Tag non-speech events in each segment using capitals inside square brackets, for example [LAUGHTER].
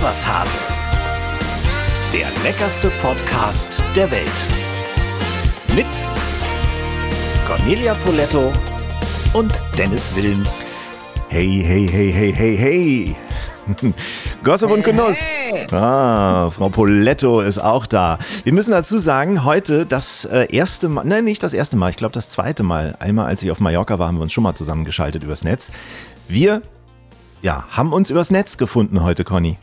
Ist was Hase. Der leckerste Podcast der Welt. Mit Cornelia Poletto und Dennis Wilms. Hey, hey, hey, hey, hey, hey. [LAUGHS] Gossip und Genuss. Ah, Frau Poletto ist auch da. Wir müssen dazu sagen, heute das äh, erste Mal, nein, nicht das erste Mal, ich glaube das zweite Mal. Einmal, als ich auf Mallorca war, haben wir uns schon mal zusammengeschaltet übers Netz. Wir, ja, haben uns übers Netz gefunden heute, Conny.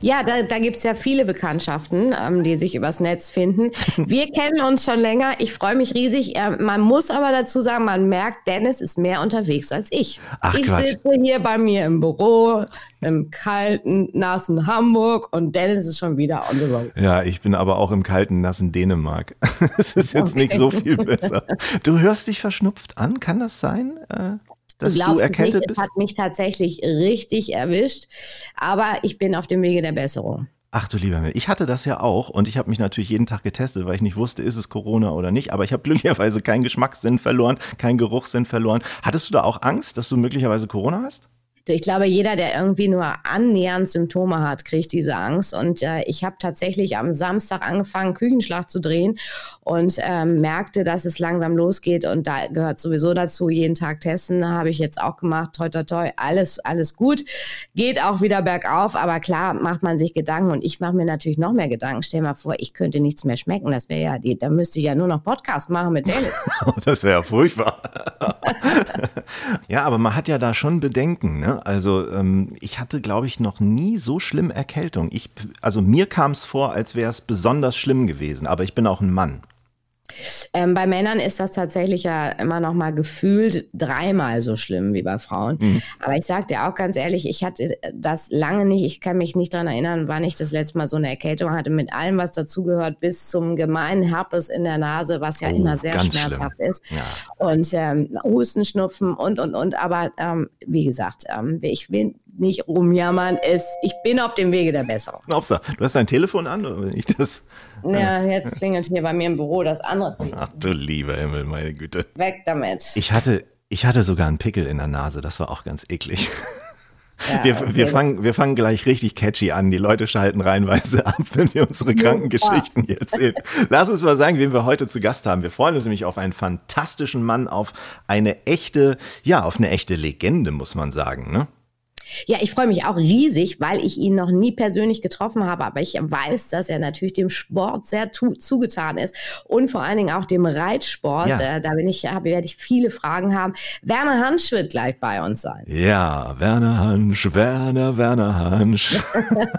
Ja, da, da gibt es ja viele Bekanntschaften, ähm, die sich übers Netz finden. [LAUGHS] Wir kennen uns schon länger. Ich freue mich riesig. Äh, man muss aber dazu sagen, man merkt, Dennis ist mehr unterwegs als ich. Ach, ich Quatsch. sitze hier bei mir im Büro im kalten, nassen Hamburg und Dennis ist schon wieder on the road. Ja, ich bin aber auch im kalten, nassen Dänemark. [LAUGHS] Es ist jetzt nicht so viel besser. Du hörst dich verschnupft an, kann das sein? Äh, dass du du, glaubst es erkältet nicht, es bist? hat mich tatsächlich richtig erwischt, aber ich bin auf dem Wege der Besserung. Ach du lieber Himmel, ich hatte das ja auch und ich habe mich natürlich jeden Tag getestet, weil ich nicht wusste, ist es Corona oder nicht. Aber ich habe glücklicherweise keinen Geschmackssinn verloren, keinen Geruchssinn verloren. Hattest du da auch Angst, dass du möglicherweise Corona hast? Ich glaube, jeder, der irgendwie nur annähernd Symptome hat, kriegt diese Angst. Und äh, ich habe tatsächlich am Samstag angefangen, Küchenschlag zu drehen und ähm, merkte, dass es langsam losgeht. Und da gehört sowieso dazu, jeden Tag testen. Habe ich jetzt auch gemacht. Toi, toi, toi. Alles, alles gut. Geht auch wieder bergauf. Aber klar macht man sich Gedanken. Und ich mache mir natürlich noch mehr Gedanken. Stell mal vor, ich könnte nichts mehr schmecken. Das wäre ja, die, da müsste ich ja nur noch Podcast machen mit Dennis. [LAUGHS] Das wäre ja furchtbar. [LAUGHS] ja, aber man hat ja da schon Bedenken. Ne? Also ähm, ich hatte, glaube ich, noch nie so schlimm Erkältung. Ich, also mir kam es vor, als wäre es besonders schlimm gewesen. Aber ich bin auch ein Mann. Ähm, bei Männern ist das tatsächlich ja immer noch mal gefühlt dreimal so schlimm wie bei Frauen. Mhm. Aber ich sage dir auch ganz ehrlich, ich hatte das lange nicht, ich kann mich nicht daran erinnern, wann ich das letzte Mal so eine Erkältung hatte, mit allem, was dazugehört, bis zum gemeinen Herpes in der Nase, was ja Oh, immer sehr schmerzhaft schlimm. ist. Ja. Und ähm, Husten, Schnupfen und, und, und. Aber ähm, wie gesagt, ähm, ich will nicht rumjammern. Es, ich bin auf dem Wege der Besserung. Upsa, du hast dein Telefon an oder wenn ich das? Ja, jetzt klingelt hier bei mir im Büro das andere. Ach du lieber Himmel, meine Güte. Weg damit. Ich hatte, ich hatte sogar einen Pickel in der Nase, das war auch ganz eklig. Ja, [LAUGHS] Wir, okay. wir, fangen, wir fangen gleich richtig catchy an. Die Leute schalten reihenweise ab, wenn wir unsere kranken Geschichten hier erzählen. [LAUGHS] Lass uns mal sagen, wen wir heute zu Gast haben. Wir freuen uns nämlich auf einen fantastischen Mann, auf eine echte, ja, auf eine echte Legende, muss man sagen. Ne? Ja, ich freue mich auch riesig, weil ich ihn noch nie persönlich getroffen habe, aber ich weiß, dass er natürlich dem Sport sehr zugetan ist und vor allen Dingen auch dem Reitsport. Ja. Äh, da bin ich, hab, werde ich viele Fragen haben. Werner Hansch wird gleich bei uns sein. Ja, Werner Hansch, Werner, Werner Hansch.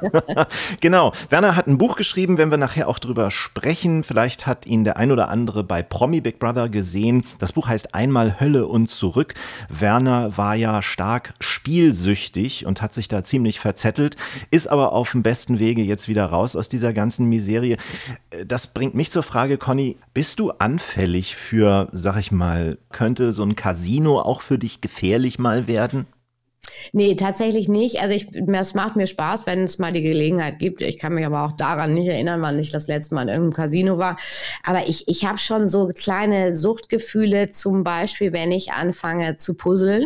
[LAUGHS] genau, Werner hat ein Buch geschrieben, wenn wir nachher auch drüber sprechen. Vielleicht hat ihn der ein oder andere bei Promi Big Brother gesehen. Das Buch heißt Einmal Hölle und zurück. Werner war ja stark spielsüchtig und hat sich da ziemlich verzettelt, ist aber auf dem besten Wege jetzt wieder raus aus dieser ganzen Miserie. Das bringt mich zur Frage, Conny, bist du anfällig für, sag ich mal, könnte so ein Casino auch für dich gefährlich mal werden? Nee, tatsächlich nicht. Also ich, es macht mir Spaß, wenn es mal die Gelegenheit gibt. Ich kann mich aber auch daran nicht erinnern, wann ich das letzte Mal in irgendeinem Casino war. Aber ich, ich habe schon so kleine Suchtgefühle, zum Beispiel, wenn ich anfange zu puzzeln.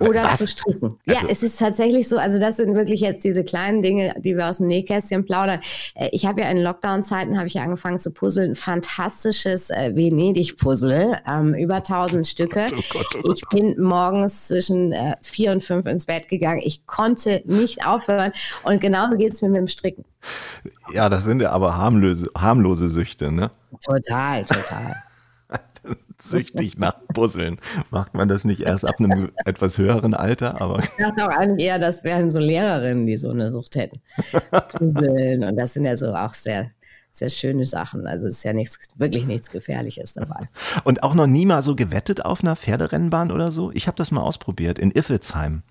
Oder Was? zu stricken. Also- ja, es ist tatsächlich so. Also das sind wirklich jetzt diese kleinen Dinge, die wir aus dem Nähkästchen plaudern. Äh, Ich habe ja in Lockdown-Zeiten habe ich ja angefangen zu puzzeln. Fantastisches äh, Venedig-Puzzle, ähm, über 1000 Stücke. Oh Gott, oh Gott. Ich bin morgens zwischen äh, vier und fünf ins Bett gegangen. Ich konnte nicht aufhören. Und genauso geht es mir mit dem Stricken. Ja, das sind ja aber harmlose, harmlose Süchte, ne? Total, total. Süchtig nach Puzzeln. Macht man das nicht erst ab einem etwas höheren Alter, aber Ich dachte auch eigentlich eher, das wären so Lehrerinnen, die so eine Sucht hätten. Puzzeln. Und das sind ja so auch sehr, sehr schöne Sachen. Also es ist ja nichts, wirklich nichts Gefährliches dabei. und auch noch nie mal so gewettet auf einer Pferderennbahn oder so. Ich habe das mal ausprobiert in Iffelsheim.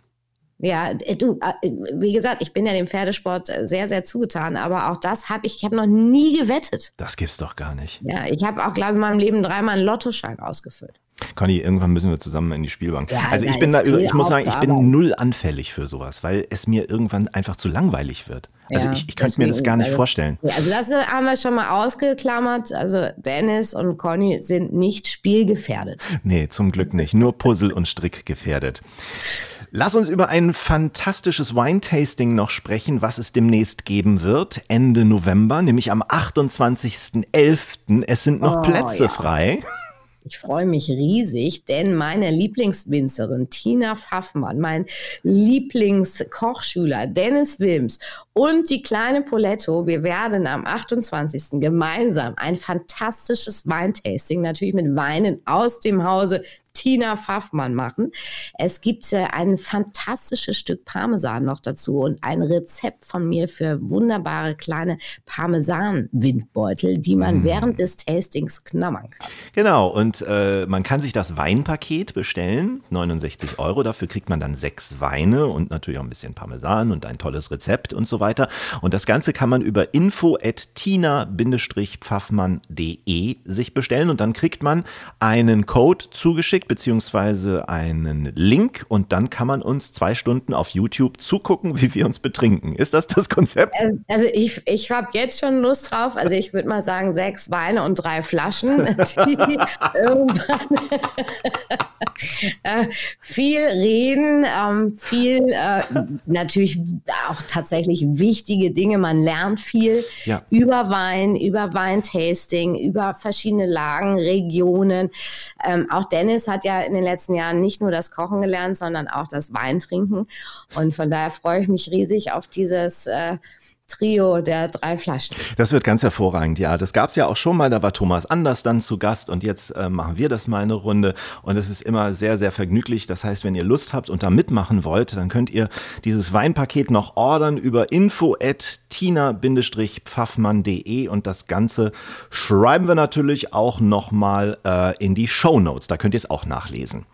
Ja, äh, du, äh, wie gesagt, ich bin ja dem Pferdesport sehr, sehr zugetan, aber auch das habe ich, ich habe noch nie gewettet. Das gibt's doch gar nicht. Ja, ich habe auch, glaube ich, in meinem Leben dreimal einen Lottoschein ausgefüllt. Conny, irgendwann müssen wir zusammen in die Spielbank. Ja, also ich bin da, ich muss sagen, ich bin null anfällig für sowas, weil es mir irgendwann einfach zu langweilig wird. Also Ja, ich, ich könnte mir das gar nicht also- vorstellen. Also das äh, haben wir schon mal ausgeklammert. Also Dennis und Conny sind nicht spielgefährdet. Nee, zum Glück nicht. Nur Puzzle und Strick gefährdet. Lass uns über ein fantastisches Wine-Tasting noch sprechen, was es demnächst geben wird, Ende November, nämlich am 28.11. Es sind noch oh, Plätze ja. frei. Ich freue mich riesig, denn meine Lieblingswinzerin Tina Pfaffmann, mein Lieblingskochschüler Dennis Wilms und die kleine Poletto, wir werden am 28. gemeinsam ein fantastisches Weintasting, natürlich mit Weinen aus dem Hause Tina Pfaffmann machen. Es gibt äh, ein fantastisches Stück Parmesan noch dazu und ein Rezept von mir für wunderbare kleine Parmesan-Windbeutel, die man mm. während des Tastings knabbern kann. Genau, und äh, man kann sich das Weinpaket bestellen, 69 Euro. Dafür kriegt man dann sechs Weine und natürlich auch ein bisschen Parmesan und ein tolles Rezept und so weiter. Und das Ganze kann man über info at tina-pfaffmann.de sich bestellen und dann kriegt man einen Code zugeschickt zugeschickt, beziehungsweise einen Link und dann kann man uns zwei Stunden auf YouTube zugucken, wie wir uns betrinken. Ist das das Konzept? Äh, also ich, ich habe jetzt schon Lust drauf. Also ich würde mal sagen, sechs Weine und drei Flaschen, [LAUGHS] [LAUGHS] äh, viel reden, ähm, viel äh, natürlich auch tatsächlich wichtige Dinge. Man lernt viel ja. über Wein, über Weintasting, über verschiedene Lagen, Regionen. Ähm, auch Dennis hat ja in den letzten Jahren nicht nur das Kochen gelernt, sondern auch das Weintrinken. Und von daher freue ich mich riesig auf dieses äh, Trio der drei Flaschen. Das wird ganz hervorragend, ja. Das gab es ja auch schon mal, da war Thomas Anders dann zu Gast und jetzt äh, machen wir das mal eine Runde und es ist immer sehr, sehr vergnüglich. Das heißt, wenn ihr Lust habt und da mitmachen wollt, dann könnt ihr dieses Weinpaket noch ordern über info at tina-pfaffmann.de und das Ganze schreiben wir natürlich auch nochmal äh, in die Show Notes. Da könnt ihr es auch nachlesen.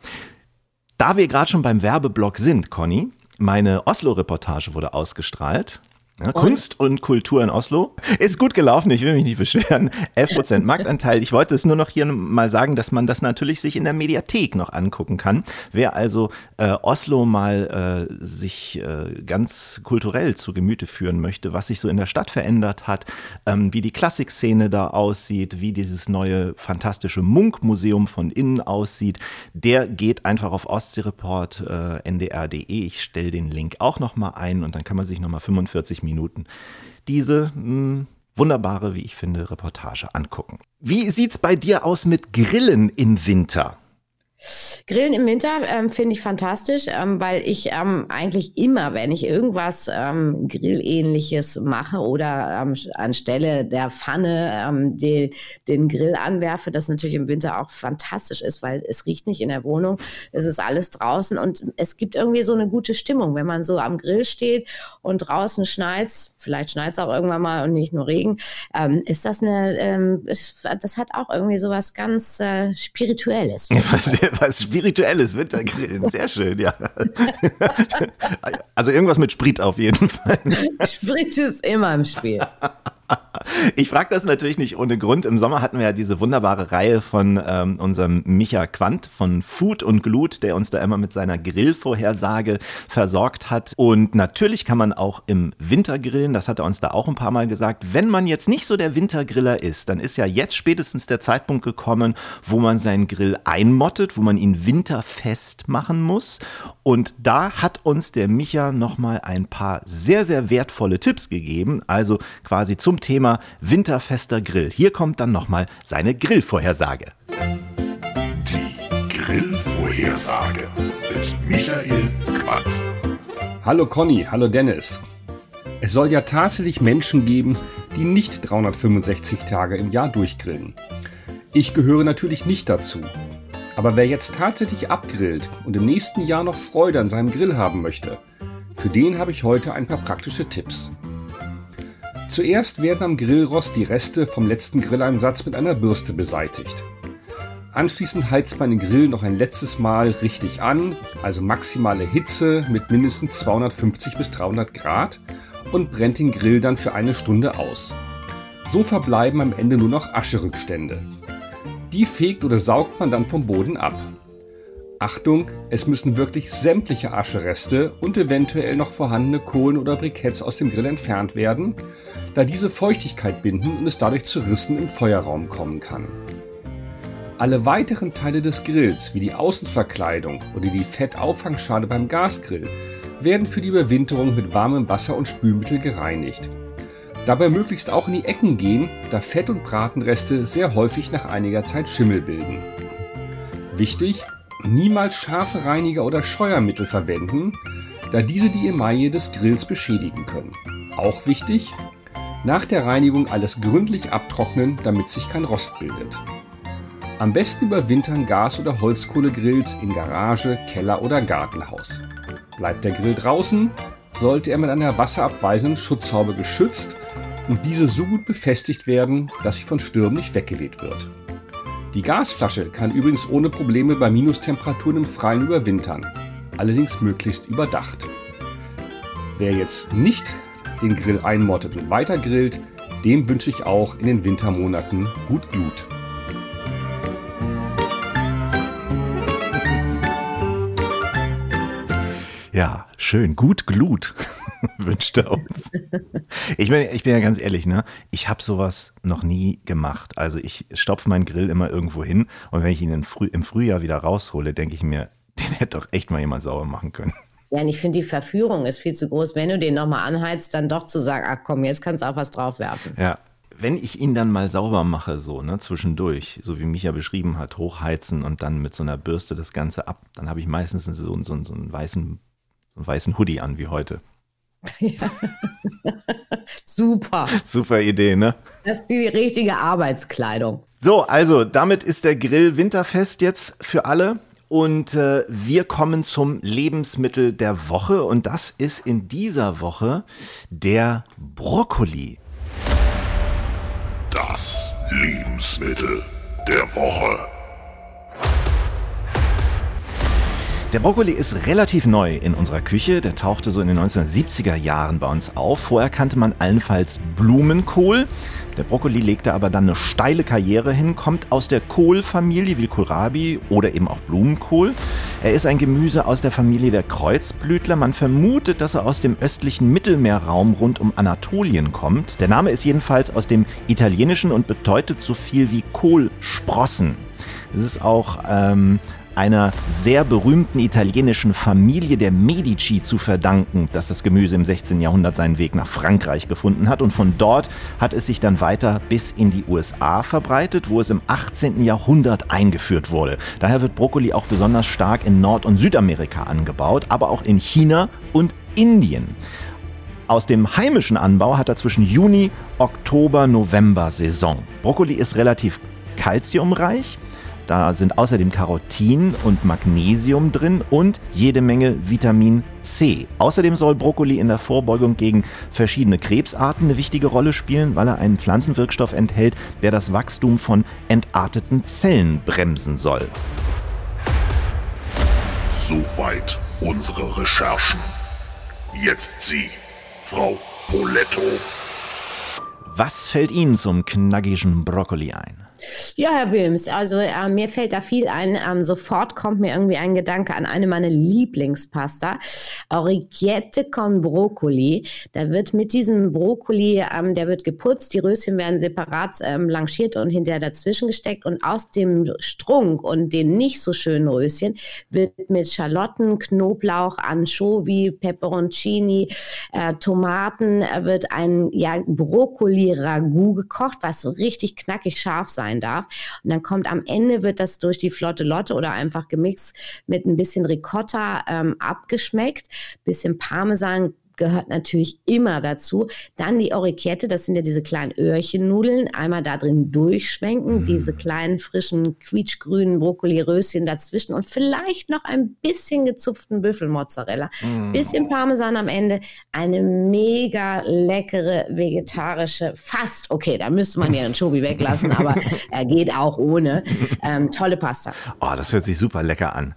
Da wir gerade schon beim Werbeblock sind, Conny, meine Oslo-Reportage wurde ausgestrahlt. Ja, Kunst und Kultur in Oslo. Ist gut gelaufen, ich will mich nicht beschweren. 11% [LAUGHS] Marktanteil. Ich wollte es nur noch hier mal sagen, dass man das natürlich sich in der Mediathek noch angucken kann. Wer also äh, Oslo mal äh, sich äh, ganz kulturell zu Gemüte führen möchte, was sich so in der Stadt verändert hat, ähm, wie die Klassikszene da aussieht, wie dieses neue fantastische Munk-Museum von innen aussieht, der geht einfach auf Ostseereport äh, ndr.de. Ich stelle den Link auch nochmal ein und dann kann man sich nochmal 45 Minuten diese mh, hm, wunderbare, wie ich finde, Reportage angucken. Wie sieht's bei dir aus mit Grillen im Winter? Grillen im Winter ähm, finde ich fantastisch, ähm, weil ich ähm, eigentlich immer, wenn ich irgendwas ähm, Grillähnliches mache oder ähm, anstelle der Pfanne ähm, die, den Grill anwerfe, das natürlich im Winter auch fantastisch ist, weil es riecht nicht in der Wohnung, es ist alles draußen und es gibt irgendwie so eine gute Stimmung, wenn man so am Grill steht und draußen schneit, vielleicht schneit es auch irgendwann mal und nicht nur Regen, ist das eine, das hat auch irgendwie so was ganz äh, Spirituelles. Was Spirituelles Wintergrillen. Sehr schön, ja. [LAUGHS] Also irgendwas mit Sprit auf jeden Fall. Sprit ist immer im Spiel. [LAUGHS] Ich frage das natürlich nicht ohne Grund. Im Sommer hatten wir ja diese wunderbare Reihe von ähm, unserem Micha Quandt von Food und Glut, der uns da immer mit seiner Grillvorhersage versorgt hat. Und natürlich kann man auch im Winter grillen. Das hat er uns da auch ein paar Mal gesagt. Wenn man jetzt nicht so der Wintergriller ist, dann ist ja jetzt spätestens der Zeitpunkt gekommen, wo man seinen Grill einmottet, wo man ihn winterfest machen muss. Und da hat uns der Micha nochmal ein paar sehr, sehr wertvolle Tipps gegeben. Also quasi zum Thema winterfester Grill. Hier kommt dann nochmal seine Grillvorhersage. Die Grillvorhersage mit Michael Quandt. Hallo Conny, hallo Dennis. Es soll ja tatsächlich Menschen geben, die nicht 365 Tage im Jahr durchgrillen. Ich gehöre natürlich nicht dazu. Aber wer jetzt tatsächlich abgrillt und im nächsten Jahr noch Freude an seinem Grill haben möchte, für den habe ich heute ein paar praktische Tipps. Zuerst werden am Grillrost die Reste vom letzten Grilleinsatz mit einer Bürste beseitigt. Anschließend heizt man den Grill noch ein letztes Mal richtig an, also maximale Hitze mit mindestens 250 bis 300 Grad und brennt den Grill dann für eine Stunde aus. So verbleiben am Ende nur noch Ascherückstände. Die fegt oder saugt man dann vom Boden ab. Achtung, es müssen wirklich sämtliche Aschereste und eventuell noch vorhandene Kohlen oder Briketts aus dem Grill entfernt werden, da diese Feuchtigkeit binden und es dadurch zu Rissen im Feuerraum kommen kann. Alle weiteren Teile des Grills, wie die Außenverkleidung oder die Fettauffangschale beim Gasgrill, werden für die Überwinterung mit warmem Wasser und Spülmittel gereinigt. Dabei möglichst auch in die Ecken gehen, da Fett- und Bratenreste sehr häufig nach einiger Zeit Schimmel bilden. Wichtig, niemals scharfe Reiniger oder Scheuermittel verwenden, da diese die Emaille des Grills beschädigen können. Auch wichtig, nach der Reinigung alles gründlich abtrocknen, damit sich kein Rost bildet. Am besten überwintern Gas- oder Holzkohlegrills in Garage, Keller oder Gartenhaus. Bleibt der Grill draußen, sollte er mit einer wasserabweisenden Schutzhaube geschützt und diese so gut befestigt werden, dass sie von Stürmen nicht weggeweht wird. Die Gasflasche kann übrigens ohne Probleme bei Minustemperaturen im Freien überwintern, allerdings möglichst überdacht. Wer jetzt nicht den Grill einmottet und weiter grillt, dem wünsche ich auch in den Wintermonaten gut Glut. Ja, schön. Gut Glut [LAUGHS] wünscht er uns. Ich bin, ich bin ja ganz ehrlich, ne? Ich habe sowas noch nie gemacht. Also ich stopfe meinen Grill immer irgendwo hin und wenn ich ihn Früh, im Frühjahr wieder raushole, denke ich mir, [LAUGHS] den hätte doch echt mal jemand sauber machen können. Ja, und ich finde, die Verführung ist viel zu groß, wenn du den nochmal anheizt, dann doch zu sagen, ach komm, jetzt kannst du auch was draufwerfen. Ja, wenn ich ihn dann mal sauber mache, so, ne, zwischendurch, so wie Micha beschrieben hat, hochheizen und dann mit so einer Bürste das Ganze ab, dann habe ich meistens so, so, so einen weißen so einen weißen Hoodie an wie heute. Ja. [LAUGHS] Super. Super Idee, ne? Das ist die richtige Arbeitskleidung. So, also damit ist der Grill winterfest jetzt für alle. Und äh, wir kommen zum Lebensmittel der Woche. Und das ist in dieser Woche der Brokkoli. Das Lebensmittel der Woche. Der Brokkoli ist relativ neu in unserer Küche. Der tauchte so in den 1970er Jahren bei uns auf. Vorher kannte man allenfalls Blumenkohl. Der Brokkoli legte aber dann eine steile Karriere hin, kommt aus der Kohlfamilie wie Kohlrabi oder eben auch Blumenkohl. Er ist ein Gemüse aus der Familie der Kreuzblütler. Man vermutet, dass er aus dem östlichen Mittelmeerraum rund um Anatolien kommt. Der Name ist jedenfalls aus dem Italienischen und bedeutet so viel wie Kohlsprossen. Es ist auch ähm, einer sehr berühmten italienischen Familie der Medici zu verdanken, dass das Gemüse im 16. Jahrhundert seinen Weg nach Frankreich gefunden hat. Und von dort hat es sich dann weiter bis in die USA verbreitet, wo es im 18. Jahrhundert eingeführt wurde. Daher wird Brokkoli auch besonders stark in Nord- und Südamerika angebaut, aber auch in China und Indien. Aus dem heimischen Anbau hat er zwischen Juni, Oktober, November Saison. Brokkoli ist relativ kalziumreich. Da sind außerdem Carotin und Magnesium drin und jede Menge Vitamin C. Außerdem soll Brokkoli in der Vorbeugung gegen verschiedene Krebsarten eine wichtige Rolle spielen, weil er einen Pflanzenwirkstoff enthält, der das Wachstum von entarteten Zellen bremsen soll. Soweit unsere Recherchen. Jetzt Sie, Frau Poletto. Was fällt Ihnen zum knackigen Brokkoli ein? Ja, Herr Wilms, also äh, mir fällt da viel ein. Ähm, sofort kommt mir irgendwie ein Gedanke an eine meiner Lieblingspasta. Orecchiette con Brokkoli. Da wird mit diesem Brokkoli, ähm, der wird geputzt, die Röschen werden separat ähm, blanchiert und hinterher dazwischen gesteckt und aus dem Strunk und den nicht so schönen Röschen wird mit Schalotten, Knoblauch, Anchovy, Peperoncini, äh, Tomaten äh, wird ein ja, Brokkoli-Ragout gekocht, was so richtig knackig scharf sein sein darf. Und dann kommt am Ende, wird das durch die Flotte Lotte oder einfach gemixt mit ein bisschen Ricotta ähm, abgeschmeckt, bisschen Parmesan, gehört natürlich immer dazu. Dann die Orecchiette, das sind ja diese kleinen Öhrchennudeln, einmal da drin durchschwenken, mm. diese kleinen frischen quietschgrünen Brokkoli-Röschen dazwischen und vielleicht noch ein bisschen gezupften Büffelmozzarella, mm. bisschen Parmesan am Ende, eine mega leckere vegetarische, fast, okay, da müsste man ja einen Schobi weglassen, aber [LAUGHS] er geht auch ohne. Ähm, tolle Pasta. Oh, das hört sich super lecker an.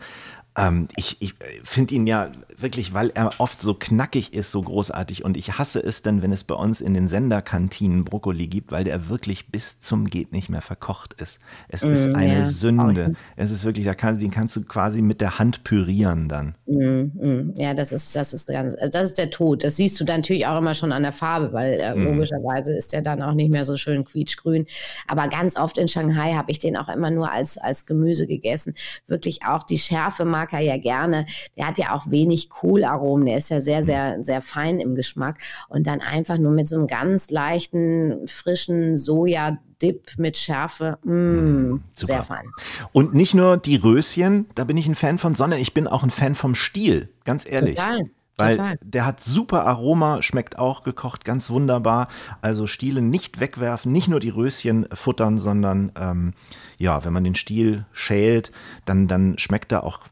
Ähm, ich ich finde ihn ja wirklich, weil er oft so knackig ist, so großartig. Und ich hasse es dann, wenn es bei uns in den Senderkantinen Brokkoli gibt, weil der wirklich bis zum geht nicht mehr verkocht ist. Es mm, ist eine ja. Sünde. Es ist wirklich, da kann, den kannst du quasi mit der Hand pürieren dann. Mm, mm. Ja, das ist, das ist ganz, also das ist der Tod. Das siehst du dann natürlich auch immer schon an der Farbe, weil äh, mm. logischerweise ist der dann auch nicht mehr so schön quietschgrün. Aber ganz oft in Shanghai habe ich den auch immer nur als, als Gemüse gegessen. Wirklich auch die Schärfe mag er ja gerne. Der hat ja auch wenig Kohlaromen, der ist ja sehr, sehr, sehr fein im Geschmack. Und dann einfach nur mit so einem ganz leichten, frischen Soja-Dip mit Schärfe. Mmh, mm, sehr fein. Und nicht nur die Röschen, da bin ich ein Fan von, sondern ich bin auch ein Fan vom Stiel, ganz ehrlich. Total. Weil Total. der hat super Aroma, schmeckt auch gekocht ganz wunderbar. Also Stiele nicht wegwerfen, nicht nur die Röschen futtern, sondern ähm, ja, wenn man den Stiel schält, dann, dann schmeckt er auch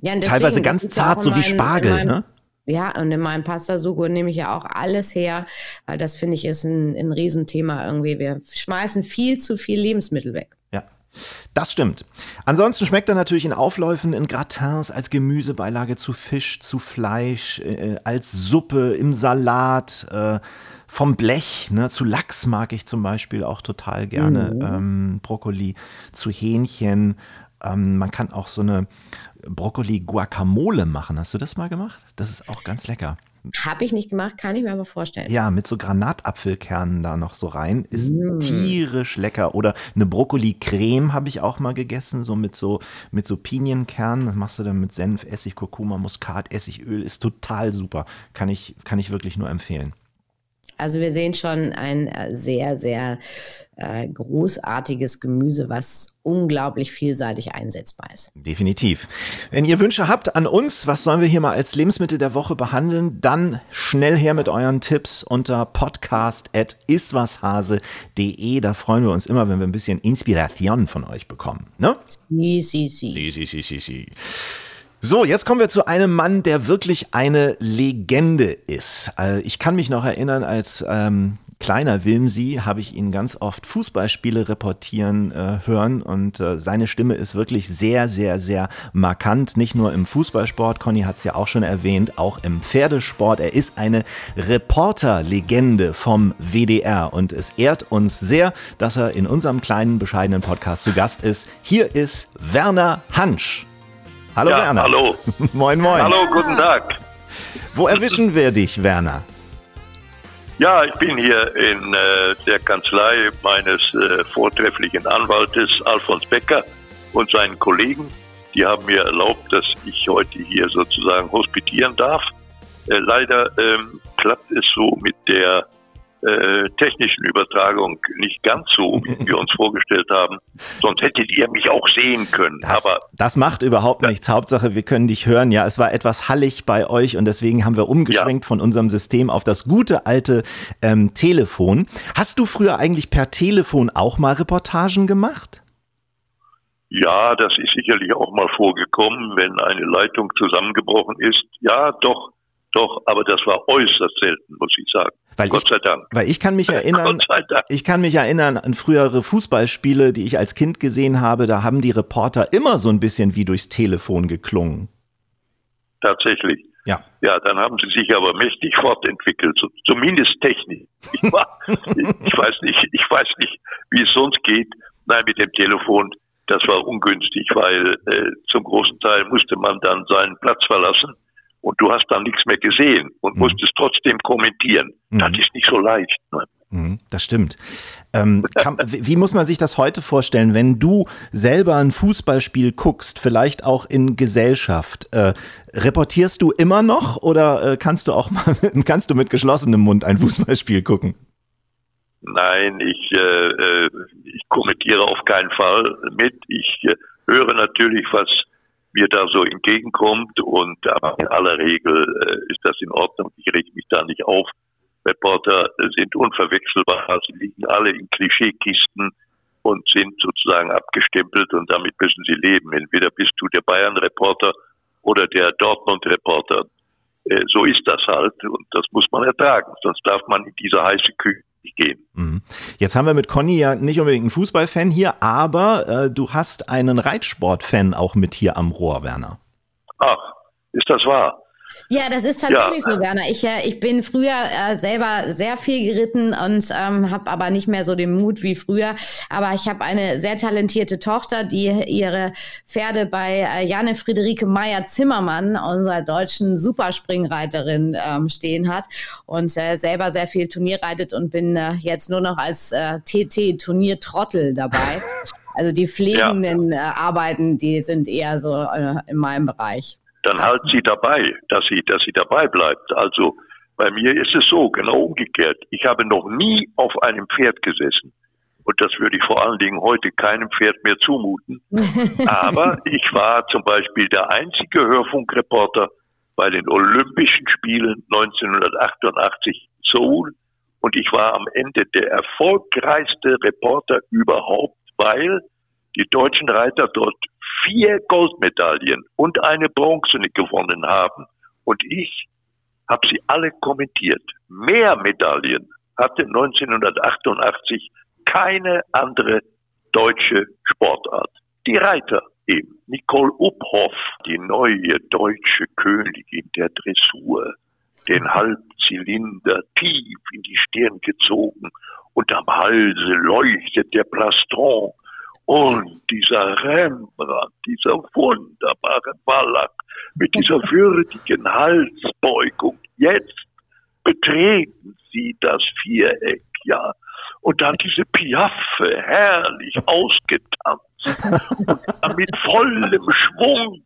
ja, deswegen, Teilweise ganz zart, so wie Spargel, meinem, ne? Ja, und in meinem Pasta-Sugo nehme ich ja auch alles her, weil das finde ich ist ein, ein Riesenthema irgendwie. Wir schmeißen viel zu viel Lebensmittel weg. Ja. Das stimmt. Ansonsten schmeckt er natürlich in Aufläufen, in Gratins, als Gemüsebeilage zu Fisch, zu Fleisch, äh, als Suppe, im Salat, äh, vom Blech, ne, zu Lachs mag ich zum Beispiel auch total gerne, mhm. ähm, Brokkoli, zu Hähnchen. Ähm, man kann auch so eine Brokkoli Guacamole machen. Hast du das mal gemacht? Das ist auch ganz lecker. Habe ich nicht gemacht, kann ich mir aber vorstellen. Ja, mit so Granatapfelkernen da noch so rein. Ist mm. tierisch lecker. Oder eine Brokkoli-Creme habe ich auch mal gegessen, so mit so, mit so Pinienkernen. Das machst du dann mit Senf, Essig, Kurkuma, Muskat, Essigöl. Ist total super. Kann ich, kann ich wirklich nur empfehlen. Also wir sehen schon ein äh, sehr, sehr äh, großartiges Gemüse, was unglaublich vielseitig einsetzbar ist. Definitiv. Wenn ihr Wünsche habt an uns, was sollen wir hier mal als Lebensmittel der Woche behandeln, dann schnell her mit euren Tipps unter podcast.iswashase.de. Da freuen wir uns immer, wenn wir ein bisschen Inspiration von euch bekommen. Ne? Si, si, si. Si, si, si, si, si. So, jetzt kommen wir zu einem Mann, der wirklich eine Legende ist. Äh, ich kann mich noch erinnern, als ähm, kleiner Wilmsi habe ich ihn ganz oft Fußballspiele reportieren äh, hören und äh, seine Stimme ist wirklich sehr, sehr, sehr markant. Nicht nur im Fußballsport, Conny hat es ja auch schon erwähnt, auch im Pferdesport. Er ist eine Reporterlegende vom WDR und es ehrt uns sehr, dass er in unserem kleinen, bescheidenen Podcast zu Gast ist. Hier ist Werner Hansch. Hallo ja, Werner. Hallo. [LAUGHS] moin, moin. Hallo, guten Tag. Wo erwischen wir dich, Werner? Ja, ich bin hier in äh, der Kanzlei meines äh, vortrefflichen Anwaltes Alfons Becker und seinen Kollegen. Die haben mir erlaubt, dass ich heute hier sozusagen hospitieren darf. Äh, leider ähm, klappt es so mit der äh, technischen Übertragung nicht ganz so, wie wir uns [LAUGHS] vorgestellt haben. Sonst hättet ihr mich auch sehen können. Das, Aber das macht überhaupt nichts. Hauptsache, wir können dich hören. Ja, es war etwas hallig bei euch und deswegen haben wir umgeschwenkt ja. von unserem System auf das gute alte ähm, Telefon. Hast du früher eigentlich per Telefon auch mal Reportagen gemacht? Ja, das ist sicherlich auch mal vorgekommen, wenn eine Leitung zusammengebrochen ist. Ja, doch doch, aber das war äußerst selten, muss ich sagen. Weil Gott sei Dank. Weil ich kann mich [LAUGHS] erinnern, ich kann mich erinnern an frühere Fußballspiele, die ich als Kind gesehen habe, da haben die Reporter immer so ein bisschen wie durchs Telefon geklungen. Tatsächlich. Ja. Ja, dann haben sie sich aber mächtig fortentwickelt, zumindest technisch. Ich, war, [LAUGHS] ich weiß nicht, ich weiß nicht, wie es sonst geht. Nein, mit dem Telefon, das war ungünstig, weil äh, zum großen Teil musste man dann seinen Platz verlassen und du hast dann nichts mehr gesehen und mhm. musst es trotzdem kommentieren. Mhm. Das ist nicht so leicht. Ne? Mhm, das stimmt. Ähm, kann, wie muss man sich das heute vorstellen, wenn du selber ein Fußballspiel guckst, vielleicht auch in Gesellschaft? Äh, reportierst du immer noch oder äh, kannst du auch [LAUGHS] mal kannst du mit geschlossenem Mund ein Fußballspiel gucken? Nein, ich, äh, äh ich kommentiere auf keinen Fall mit. Ich äh, höre natürlich, was mir da so entgegenkommt und in aller Regel äh, ist das in Ordnung. Ich reg mich da nicht auf. Reporter sind unverwechselbar, sie liegen alle in Klischeekisten und sind sozusagen abgestempelt und damit müssen sie leben. Entweder bist du der Bayern-Reporter oder der Dortmund-Reporter. Äh, so ist das halt und das muss man ertragen, sonst darf man in diese heiße Küche gehen. Mhm. Jetzt haben wir mit Conny ja nicht unbedingt einen Fußballfan hier, aber äh, du hast einen Reitsportfan auch mit hier am Rohr, Werner. Ach, ist das wahr? Ja, das ist tatsächlich ja. so, Werner. Ich, äh, ich bin früher äh, selber sehr viel geritten und ähm, habe aber nicht mehr so den Mut wie früher. Aber ich habe eine sehr talentierte Tochter, die ihre Pferde bei äh, Janne Friederike Meyer-Zimmermann, unserer deutschen Superspringreiterin, ähm, stehen hat und äh, selber sehr viel Turnier reitet und bin äh, jetzt nur noch als äh, TT-Turniertrottel dabei. [LAUGHS] Also die pflegenden ja. Arbeiten, die sind eher so in meinem Bereich dann halt sie dabei, dass sie, dass sie dabei bleibt. Also bei mir ist es so, genau umgekehrt. Ich habe noch nie auf einem Pferd gesessen. Und das würde ich vor allen Dingen heute keinem Pferd mehr zumuten. [LAUGHS] Aber ich war zum Beispiel der einzige Hörfunkreporter bei den Olympischen Spielen 1988 in Seoul. Und ich war am Ende der erfolgreichste Reporter überhaupt, weil die deutschen Reiter dort vier Goldmedaillen und eine bronzene gewonnen haben. Und ich habe sie alle kommentiert. Mehr Medaillen hatte 1988 keine andere deutsche Sportart. Die Reiter eben. Nicole Uphoff, die neue deutsche Königin der Dressur, den Halbzylinder tief in die Stirn gezogen und am Halse leuchtet der Plastron und dieser Rembrandt, dieser wunderbare Ballack mit dieser würdigen Halsbeugung, jetzt betreten sie das Viereck, ja. Und dann diese Piaffe, herrlich ausgetanzt und mit vollem Schwung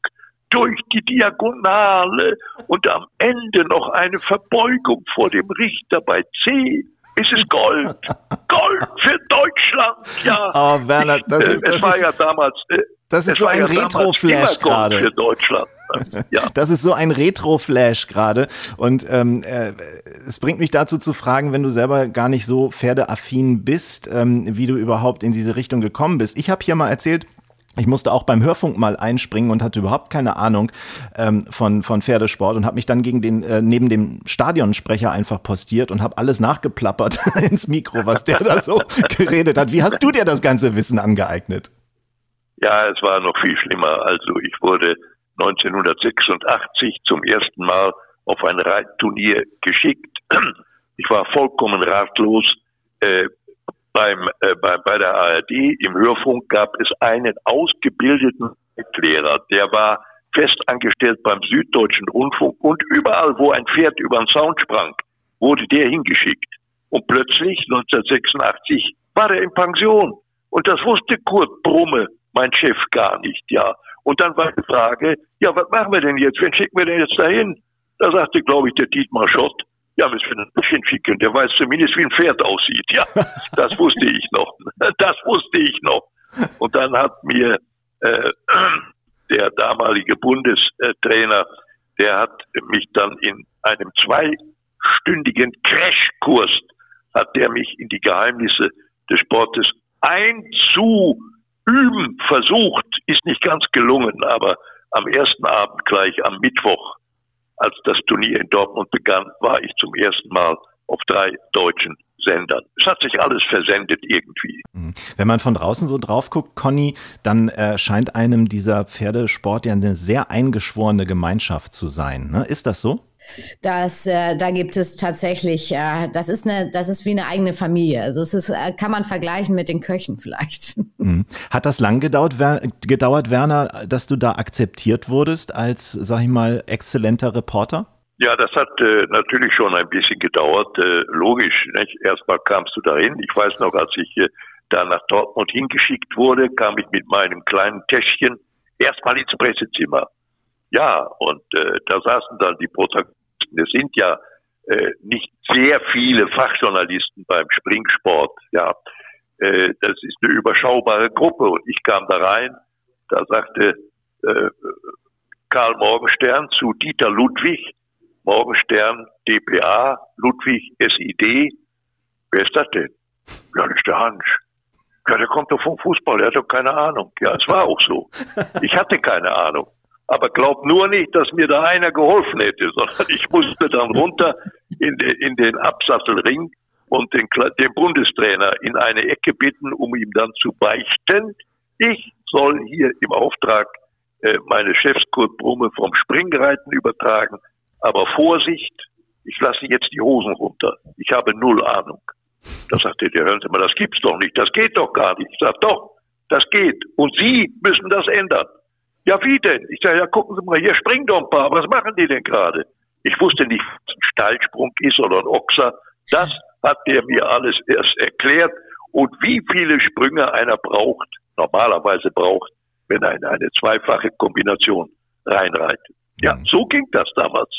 durch die Diagonale und am Ende noch eine Verbeugung vor dem Richter bei C ist es Gold. Gold für Deutschland, ja. Oh, [LAUGHS] Werner, das ist, das es war ist, ja damals. Äh, das ist so ein ja Retro-Flash gerade. Für Deutschland. Ja. [LAUGHS] Das ist so ein Retro-Flash gerade. Und ähm, äh, es bringt mich dazu zu fragen, wenn du selber gar nicht so pferdeaffin bist, ähm, wie du überhaupt in diese Richtung gekommen bist. Ich habe hier mal erzählt, ich musste auch beim Hörfunk mal einspringen und hatte überhaupt keine Ahnung ähm, von, von Pferdesport und habe mich dann gegen den, äh, neben dem Stadionsprecher einfach postiert und habe alles nachgeplappert [LAUGHS] ins Mikro, was der da so [LAUGHS] geredet hat. Wie hast du dir das ganze Wissen angeeignet? Ja, es war noch viel schlimmer. Also ich wurde 1986 zum ersten Mal auf ein Reitturnier geschickt. [CLEARS THROAT] Ich war vollkommen ratlos. Äh, beim, äh, bei, bei der ARD im Hörfunk gab es einen ausgebildeten Lehrer, der war fest angestellt beim Süddeutschen Rundfunk und überall, wo ein Pferd über den Sound sprang, wurde der hingeschickt. Und plötzlich, 1986, war er in Pension. Und das wusste Kurt Brumme, mein Chef, gar nicht, ja. Und dann war die Frage, ja, was machen wir denn jetzt? Wen schicken wir denn jetzt dahin? Da sagte, glaube ich, der Dietmar Schott, ja, müssen wir ein Büschchen schicken. Der weiß zumindest, wie ein Pferd aussieht. Ja, [LAUGHS] das wusste ich noch. [LAUGHS] Das wusste ich noch. Und dann hat mir äh, [CLEARS THROAT] der damalige Bundestrainer, der hat mich dann in einem zweistündigen Crashkurs, hat der mich in die Geheimnisse des Sportes einzuüben versucht. Ist nicht ganz gelungen, aber am ersten Abend gleich am Mittwoch als das Turnier in Dortmund begann, war ich zum ersten Mal auf drei deutschen Sendern. Es hat sich alles versendet irgendwie. Mhm. Wenn man von draußen so drauf guckt, Conny, dann äh, einem dieser Pferdesport ja eine sehr eingeschworene Gemeinschaft zu sein. Ne? Ist das so? Das, äh, da gibt es tatsächlich, äh, das ist eine, das ist wie eine eigene Familie. Also es ist, äh, kann man vergleichen mit den Köchen vielleicht. [LAUGHS] Mhm. Hat das lang gedauert, Wer gedauert, Werner, dass du da akzeptiert wurdest als, sag ich mal, exzellenter Reporter? Ja, das hat äh, natürlich schon ein bisschen gedauert. Äh, logisch, nicht? Erstmal kamst du dahin. Ich weiß noch, als ich äh, da nach Dortmund hingeschickt wurde, kam ich mit meinem kleinen Täschchen erstmal ins Pressezimmer. Ja, und äh, da saßen dann die Protagonisten. Es sind ja äh, nicht sehr viele Fachjournalisten beim Springsport. Ja, äh, das ist eine überschaubare Gruppe. Und ich kam da rein. Da sagte äh, Karl Morgenstern zu Dieter Ludwig, Morgenstern DPA, Ludwig SID. Wer ist das denn? Ja, das ist der Hansch. Ja, der kommt doch vom Fußball, der hat doch keine Ahnung. Ja, es war auch so. Ich hatte keine Ahnung. Aber glaub nur nicht, dass mir da einer geholfen hätte, sondern ich musste dann runter in, de, in den Absattelring und den, den Bundestrainer in eine Ecke bitten, um ihm dann zu beichten, ich soll hier im Auftrag äh, meine Chefs vom Springreiten übertragen. Aber Vorsicht, ich lasse jetzt die Hosen runter. Ich habe null Ahnung. Da sagte der, hören Sie mal, das gibt's doch nicht, das geht doch gar nicht. Ich sage, doch, das geht. Und Sie müssen das ändern. Ja, wie denn? Ich sage, ja, gucken Sie mal, hier springen doch ein paar. Was machen die denn gerade? Ich wusste nicht, was ein Steilsprung ist oder ein Ochser. Das hat der mir alles erst erklärt. Und wie viele Sprünge einer braucht, normalerweise braucht, wenn er in eine zweifache Kombination reinreitet. Ja, mhm. so ging das damals.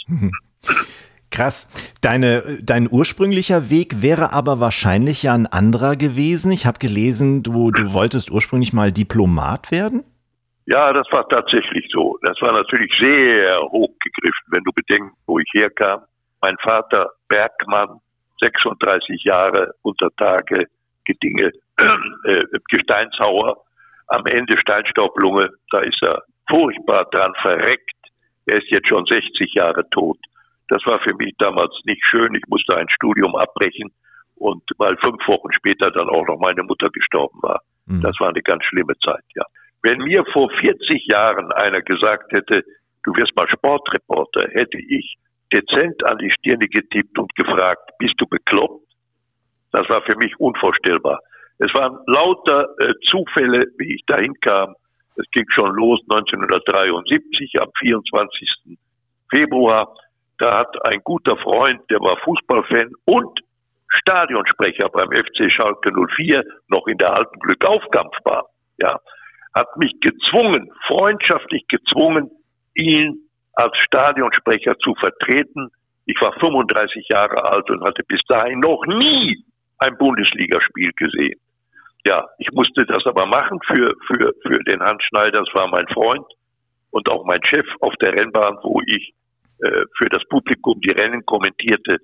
Krass. Deine, dein ursprünglicher Weg wäre aber wahrscheinlich ja ein anderer gewesen. Ich habe gelesen, du, du wolltest ursprünglich mal Diplomat werden? Ja, das war tatsächlich so. Das war natürlich sehr hochgegriffen, wenn du bedenkst, wo ich herkam. Mein Vater Bergmann, 36 Jahre unter Tage, Gedinge, [CLEARS THROAT] äh, Gesteinshauer, am Ende Steinstaublunge, da ist er furchtbar dran verreckt. Er ist jetzt schon 60 Jahre tot. Das war für mich damals nicht schön. Ich musste ein Studium abbrechen und weil fünf Wochen später dann auch noch meine Mutter gestorben war. Mhm. Das war eine ganz schlimme Zeit, ja. Wenn mir vor 40 Jahren einer gesagt hätte, du wirst mal Sportreporter, hätte ich dezent an die Stirne getippt und gefragt, bist du bekloppt? Das war für mich unvorstellbar. Es waren lauter äh, Zufälle, wie ich dahin kam. Es ging schon los 1973 am 24. Februar. Da hat ein guter Freund, der war Fußballfan und Stadionsprecher beim FC Schalke 04, noch in der alten Glückaufkampfbahn, ja, hat mich gezwungen, freundschaftlich gezwungen, ihn als Stadionsprecher zu vertreten. Ich war 35 Jahre alt und hatte bis dahin noch nie ein Bundesligaspiel gesehen. Ja, ich musste das aber machen für, für, für den Hans Schneider, das war mein Freund und auch mein Chef auf der Rennbahn, wo ich äh, für das Publikum die Rennen kommentierte.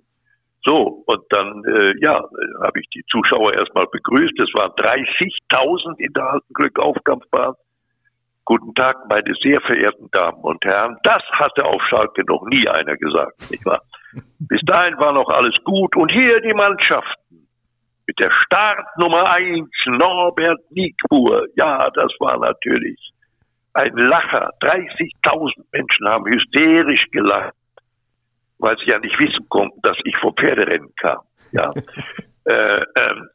So, und dann, äh, ja, habe ich die Zuschauer erstmal begrüßt. Es waren 30.000 in der alten Glückaufkampfbahn. Guten Tag, meine sehr verehrten Damen und Herren. Das hatte auf Schalke noch nie einer gesagt, nicht wahr? [LAUGHS] Bis dahin war noch alles gut. Und hier die Mannschaften. Mit der Startnummer eins Norbert Niekbuhr. Ja, das war natürlich ein Lacher. 30.000 Menschen haben hysterisch gelacht weil sie ja nicht wissen konnten, dass ich vom Pferderennen kam. Ja. [LAUGHS] äh,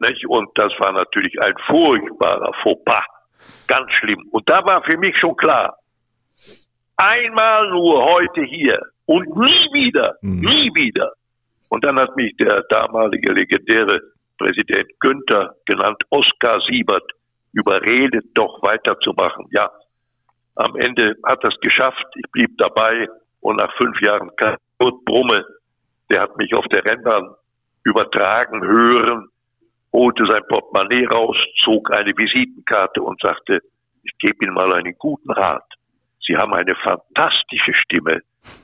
nicht? Und das war natürlich ein furchtbarer Fauxpas. Ganz schlimm. Und da war für mich schon klar, einmal nur heute hier und nie wieder, mhm. nie wieder. Und dann hat mich der damalige legendäre Präsident Günther, genannt Oskar Siebert, überredet, doch weiterzumachen. Ja, am Ende hat er es geschafft. Ich blieb dabei und nach fünf Jahren kam Kurt Brumme, der hat mich auf der Rennbahn übertragen hören, holte sein Portemonnaie raus, zog eine Visitenkarte und sagte, ich gebe Ihnen mal einen guten Rat. Sie haben eine fantastische Stimme.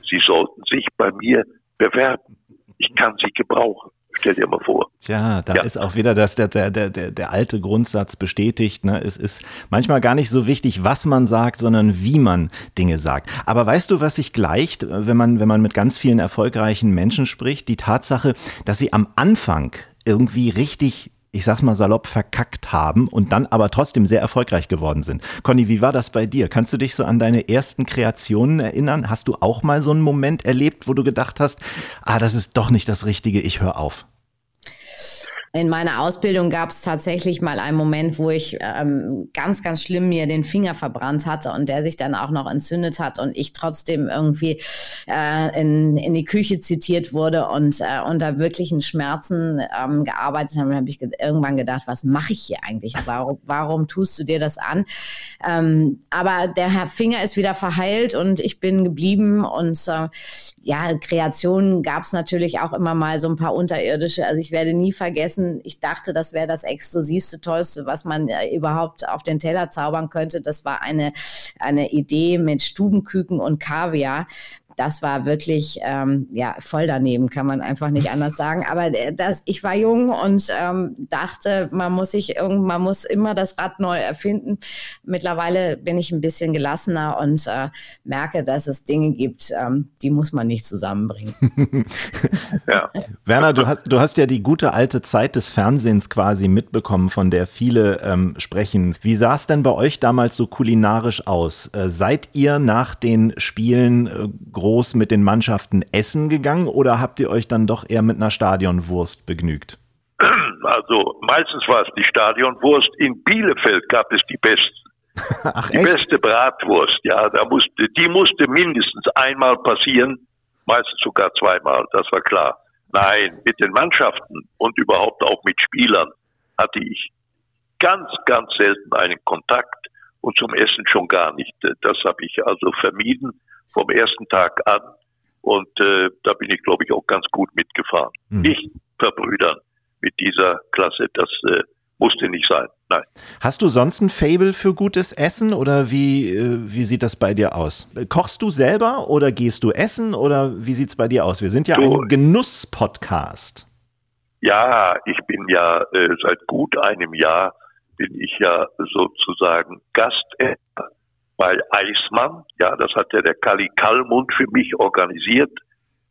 Sie sollten sich bei mir bewerben. Ich kann Sie gebrauchen. Stell dir mal vor. Tja, da ja. ist auch wieder das, der, der, der, der alte Grundsatz bestätigt. Ne? Es ist manchmal gar nicht so wichtig, was man sagt, sondern wie man Dinge sagt. Aber weißt du, was sich gleicht, wenn man, wenn man mit ganz vielen erfolgreichen Menschen spricht? Die Tatsache, dass sie am Anfang irgendwie richtig ich sag's mal salopp, verkackt haben und dann aber trotzdem sehr erfolgreich geworden sind. Conny, wie war das bei dir? Kannst du dich so an deine ersten Kreationen erinnern? Hast du auch mal so einen Moment erlebt, wo du gedacht hast, ah, das ist doch nicht das Richtige, ich höre auf? In meiner Ausbildung gab es tatsächlich mal einen Moment, wo ich ähm, ganz, ganz schlimm mir den Finger verbrannt hatte und der sich dann auch noch entzündet hat und ich trotzdem irgendwie äh, in, in die Küche zitiert wurde und äh, unter wirklichen Schmerzen ähm, gearbeitet habe. Und habe ich ge irgendwann gedacht, was mache ich hier eigentlich? Warum, warum tust du dir das an? Ähm, aber der Finger ist wieder verheilt und ich bin geblieben und äh, ja, Kreationen gab es natürlich auch immer mal so ein paar unterirdische. Also ich werde nie vergessen, Essen. Ich dachte, das wäre das exklusivste, tollste, was man äh, überhaupt auf den Teller zaubern könnte. Das war eine, eine Idee mit Stubenküken und Kaviar. Das war wirklich ähm, ja voll daneben, kann man einfach nicht anders sagen. Aber äh, das, ich war jung und ähm, dachte, man muss sich irgend, man muss immer das Rad neu erfinden. Mittlerweile bin ich ein bisschen gelassener und äh, merke, dass es Dinge gibt, ähm, die muss man nicht zusammenbringen. [LAUGHS] ja. Werner, du hast, du hast ja die gute alte Zeit des Fernsehens quasi mitbekommen, von der viele ähm, sprechen. Wie sah es denn bei euch damals so kulinarisch aus? Äh, seid ihr nach den Spielen äh, groß mit den Mannschaften essen gegangen oder habt ihr euch dann doch eher mit einer Stadionwurst begnügt? [CLEARS THROAT] Also meistens war es die Stadionwurst. In Bielefeld gab es die beste. [LAUGHS] Ach, die echt? beste Bratwurst, ja, da musste, die musste mindestens einmal passieren, meistens sogar zweimal, das war klar. Nein, mit den Mannschaften und überhaupt auch mit Spielern hatte ich ganz, ganz selten einen Kontakt und zum Essen schon gar nicht. Das habe ich also vermieden vom ersten Tag an und äh, da bin ich, glaube ich, auch ganz gut mitgefahren. Mhm. Nicht verbrüdern mit dieser Klasse, das äh, musste nicht sein. Nein. Hast du sonst ein Fable für gutes Essen oder wie, äh, wie sieht das bei dir aus? Kochst du selber oder gehst du essen oder wie sieht es bei dir aus? Wir sind ja so, ein Genuss-Podcast. Ja, ich bin ja äh, seit gut einem Jahr bin ich ja sozusagen Gastesser bei Eismann. Ja, das hat ja der Kali Kallmund für mich organisiert,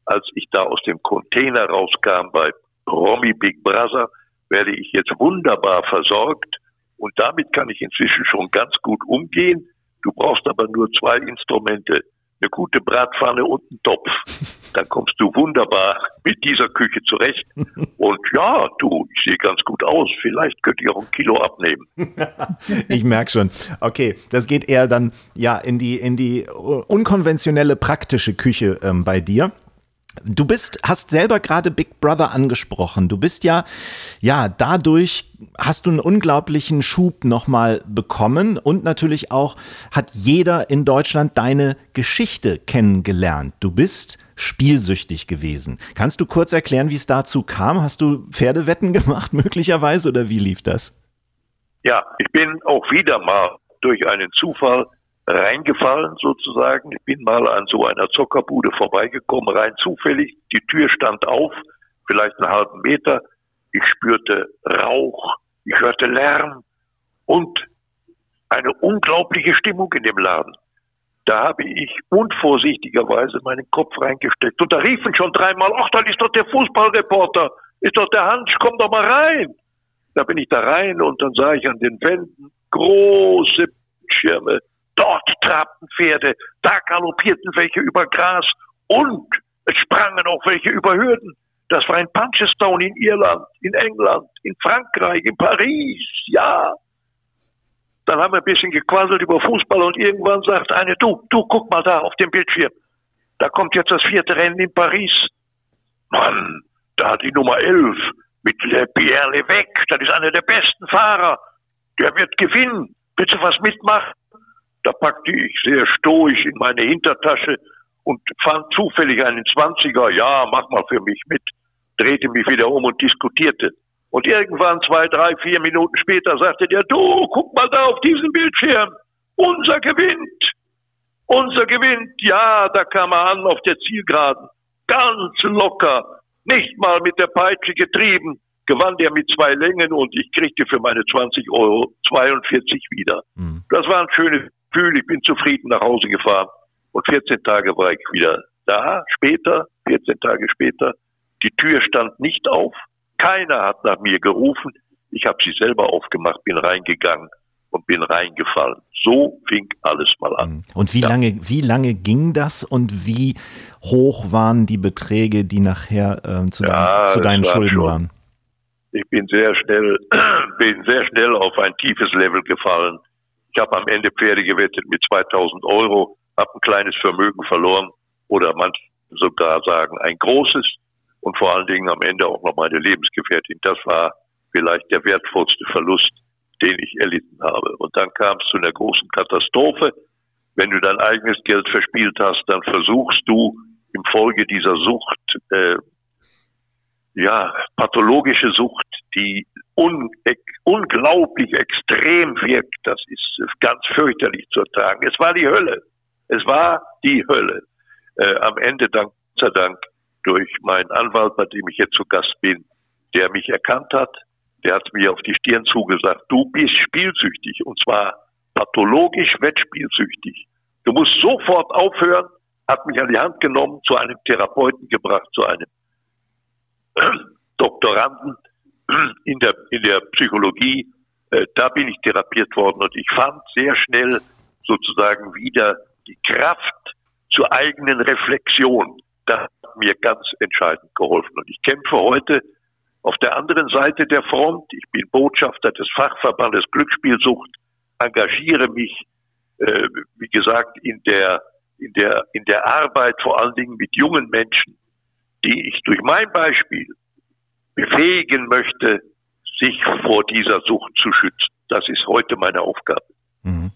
als ich da aus dem Container rauskam bei Romy Big Brother, werde ich jetzt wunderbar versorgt und damit kann ich inzwischen schon ganz gut umgehen. Du brauchst aber nur zwei Instrumente, eine gute Bratpfanne und einen Topf. [LAUGHS] Dann kommst du wunderbar mit dieser Küche zurecht. [LAUGHS] Und ja, du, ich sehe ganz gut aus. Vielleicht könnte ich auch ein Kilo abnehmen. [LAUGHS] ich merke schon. Okay, das geht eher dann ja in die in die unkonventionelle praktische Küche ähm, bei dir. Du bist, hast selber gerade Big Brother angesprochen. Du bist ja, ja, dadurch hast du einen unglaublichen Schub nochmal bekommen und natürlich auch hat jeder in Deutschland deine Geschichte kennengelernt. Du bist spielsüchtig gewesen. Kannst du kurz erklären, wie es dazu kam? Hast du Pferdewetten [LAUGHS] gemacht möglicherweise oder wie lief das? Ja, ich bin auch wieder mal durch einen Zufall reingefallen sozusagen. Ich bin mal an so einer Zockerbude vorbeigekommen, rein zufällig. Die Tür stand auf, vielleicht einen halben Meter. Ich spürte Rauch, ich hörte Lärm und eine unglaubliche Stimmung in dem Laden. Da habe ich unvorsichtigerweise meinen Kopf reingesteckt und da riefen schon dreimal, ach, da ist doch der Fußballreporter, ist doch der Hans, komm doch mal rein. Da bin ich da rein und dann sah ich an den Wänden große Schirme, Dort trabten Pferde, da galoppierten welche über Gras und es sprangen auch welche über Hürden. Das war in Punchestown in Irland, in England, in Frankreich, in Paris, ja. Dann haben wir ein bisschen gequasselt über Fußball und irgendwann sagt eine, du, du, guck mal da auf dem Bildschirm. Da kommt jetzt das vierte Rennen in Paris. Mann, da hat die Nummer 11 mit Pierre Levesque, das ist einer der besten Fahrer. Der wird gewinnen. Willst du was mitmachen? Da packte ich sehr stoisch in meine Hintertasche und fand zufällig einen Zwanziger, ja, mach mal für mich mit, drehte mich wieder um und diskutierte. Und irgendwann zwei, drei, vier Minuten später sagte der, du, guck mal da auf diesen Bildschirm, unser gewinnt, unser gewinnt, ja, da kam er an auf der Zielgeraden, ganz locker, nicht mal mit der Peitsche getrieben, gewann der mit zwei Längen und ich kriegte für meine 20 Euro 42 wieder. Mhm. Das war ein schönes Gefühl, ich bin zufrieden nach Hause gefahren. Und 14 Tage war ich wieder da. Später, 14 Tage später, die Tür stand nicht auf. Keiner hat nach mir gerufen. Ich habe sie selber aufgemacht, bin reingegangen und bin reingefallen. So fing alles mal an. Mhm. Und wie ja. lange, wie lange ging das und wie hoch waren die Beträge, die nachher ähm, zu, ja, dein, zu deinen Schulden waren? Ich bin sehr schnell, [CLEARS THROAT] bin sehr schnell auf ein tiefes Level gefallen. Ich habe am Ende Pferde gewettet mit 2000 Euro, habe ein kleines Vermögen verloren oder manche sogar sagen ein großes und vor allen Dingen am Ende auch noch meine Lebensgefährtin. Das war vielleicht der wertvollste Verlust, den ich erlitten habe. Und dann kam es zu einer großen Katastrophe. Wenn du dein eigenes Geld verspielt hast, dann versuchst du im Folge dieser Sucht, äh, ja, pathologische Sucht, die un unglaublich extrem wirkt. Das ist ganz fürchterlich zu ertragen. Es war die Hölle. Es war die Hölle. äh, am Ende, Dank sei Dank, durch meinen Anwalt, bei dem ich jetzt zu Gast bin, der mich erkannt hat, der hat mir auf die Stirn zugesagt, du bist spielsüchtig und zwar pathologisch wettspielsüchtig. Du musst sofort aufhören, hat mich an die Hand genommen, zu einem Therapeuten gebracht, zu einem [CLEARS THROAT] Doktoranden [CLEARS THROAT] in der, in der Psychologie. Äh, da bin ich therapiert worden und ich fand sehr schnell sozusagen wieder die Kraft zur eigenen Reflexion. Das hat mir ganz entscheidend geholfen. Und ich kämpfe heute auf der anderen Seite der Front. Ich bin Botschafter des Fachverbandes Glücksspielsucht, engagiere mich, äh, wie gesagt, in der, in der, in der Arbeit vor allen Dingen mit jungen Menschen, die ich durch mein Beispiel befähigen möchte, sich vor dieser Sucht zu schützen. Das ist heute meine Aufgabe. Mhm.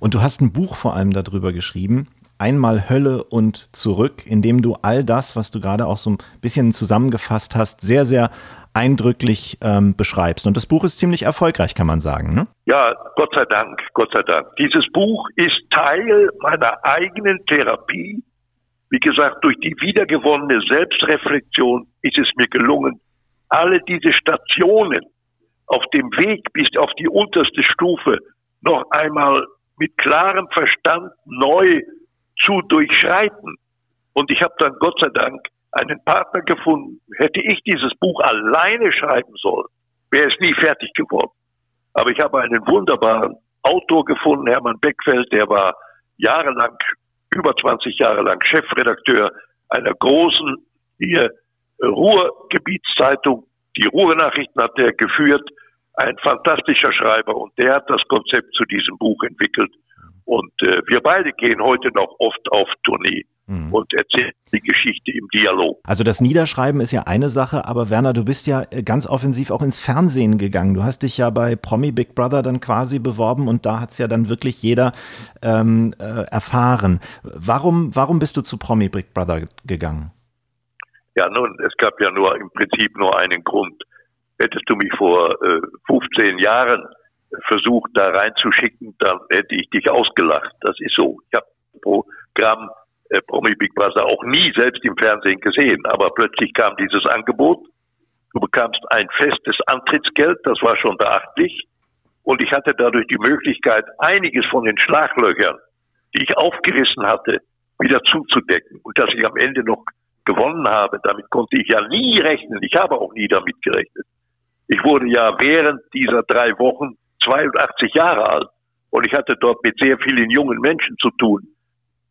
Und du hast ein Buch vor allem darüber geschrieben, Einmal Hölle und zurück, in dem du all das, was du gerade auch so ein bisschen zusammengefasst hast, sehr, sehr eindrücklich ähm, beschreibst. Und das Buch ist ziemlich erfolgreich, kann man sagen. Ne? Ja, Gott sei Dank, Gott sei Dank. Dieses Buch ist Teil meiner eigenen Therapie. Wie gesagt, durch die wiedergewonnene Selbstreflexion ist es mir gelungen, alle diese Stationen auf dem Weg bis auf die unterste Stufe noch einmal mit klarem Verstand neu zu durchschreiten. Und ich habe dann Gott sei Dank einen Partner gefunden. Hätte ich dieses Buch alleine schreiben sollen, wäre es nie fertig geworden. Aber ich habe einen wunderbaren Autor gefunden, Hermann Beckfeld, der war jahrelang, über 20 Jahre lang Chefredakteur einer großen hier Ruhrgebietszeitung. Die Ruhrnachrichten hat er geführt, ein fantastischer Schreiber und der hat das Konzept zu diesem Buch entwickelt. Und äh, wir beide gehen heute noch oft auf Tournee mhm. und erzählen die Geschichte im Dialog. Also das Niederschreiben ist ja eine Sache, aber Werner, du bist ja äh, ganz offensiv auch ins Fernsehen gegangen. Du hast dich ja bei Promi Big Brother dann quasi beworben und da hat es ja dann wirklich jeder ähm, äh, erfahren. Warum, warum bist du zu Promi Big Brother gegangen? Ja, nun, es gab ja nur im Prinzip nur einen Grund. Hättest du mich vor äh, 15 Jahren versucht, da reinzuschicken, dann hätte ich dich ausgelacht. Das ist so. Ich habe Programm äh, Promi Big Brother auch nie selbst im Fernsehen gesehen, aber plötzlich kam dieses Angebot. Du bekamst ein festes Antrittsgeld, das war schon beachtlich. Und ich hatte dadurch die Möglichkeit, einiges von den Schlaglöchern, die ich aufgerissen hatte, wieder zuzudecken. Und dass ich am Ende noch gewonnen habe, damit konnte ich ja nie rechnen. Ich habe auch nie damit gerechnet. Ich wurde ja während dieser drei Wochen 82 Jahre alt und ich hatte dort mit sehr vielen jungen Menschen zu tun,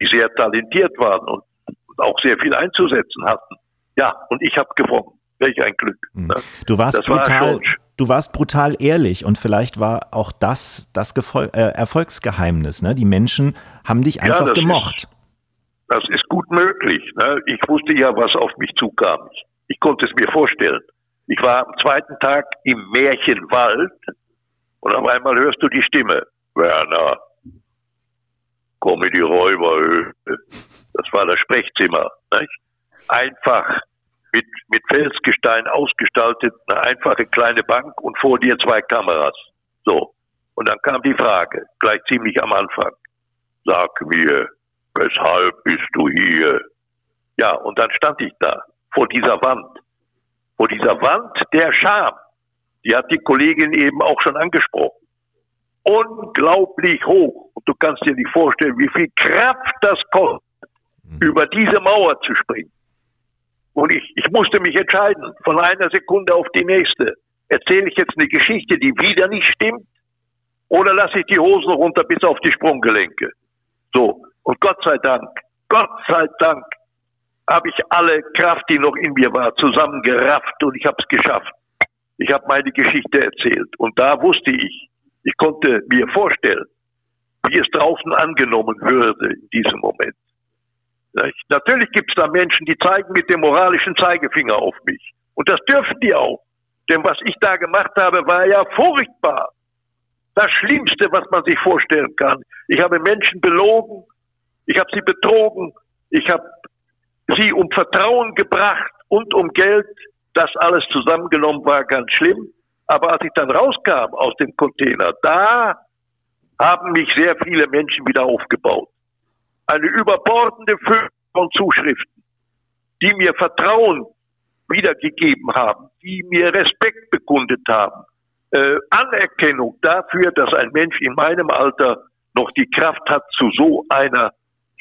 die sehr talentiert waren und auch sehr viel einzusetzen hatten. Ja, und ich habe gewonnen. Welch ein Glück. Hm. Ne? Du warst das brutal. War du warst brutal ehrlich und vielleicht war auch das das Gefol äh, Erfolgsgeheimnis. Ne? Die Menschen haben dich einfach ja, gemocht. Ist, das ist gut möglich. Ne? Ich wusste ja, was auf mich zukam. Ich, ich konnte es mir vorstellen. Ich war am zweiten Tag im Märchenwald und auf einmal hörst du die Stimme. Werner, komm in die Räuberhöhle. Das war das Sprechzimmer. Nicht? Einfach mit, mit Felsgestein ausgestaltet, eine einfache kleine Bank und vor dir zwei Kameras. So. Und dann kam die Frage, gleich ziemlich am Anfang. Sag mir, weshalb bist du hier? Ja, und dann stand ich da, vor dieser Wand. Vor dieser Wand der Scham. Die hat die Kollegin eben auch schon angesprochen. Unglaublich hoch. Und du kannst dir nicht vorstellen, wie viel Kraft das kostet, mhm. über diese Mauer zu springen. Und ich, ich musste mich entscheiden, von einer Sekunde auf die nächste. Erzähle ich jetzt eine Geschichte, die wieder nicht stimmt? Oder lasse ich die Hosen runter bis auf die Sprunggelenke? So. Und Gott sei Dank, Gott sei Dank, habe ich alle Kraft, die noch in mir war, zusammengerafft und ich habe es geschafft. Ich habe meine Geschichte erzählt und da wusste ich, ich konnte mir vorstellen, wie es draußen angenommen würde in diesem Moment. Natürlich gibt es da Menschen, die zeigen mit dem moralischen Zeigefinger auf mich. Und das dürfen die auch. Denn was ich da gemacht habe, war ja furchtbar. Das Schlimmste, was man sich vorstellen kann. Ich habe Menschen belogen, ich habe sie betrogen, ich habe sie um Vertrauen gebracht und um Geld. Das alles zusammengenommen war ganz schlimm. Aber als ich dann rauskam aus dem Container, da haben mich sehr viele Menschen wieder aufgebaut. eine überbordende Fülle von Zuschriften, die mir Vertrauen wiedergegeben haben, die mir Respekt bekundet haben, äh, Anerkennung dafür, dass ein Mensch in meinem Alter noch die Kraft hat zu so einer,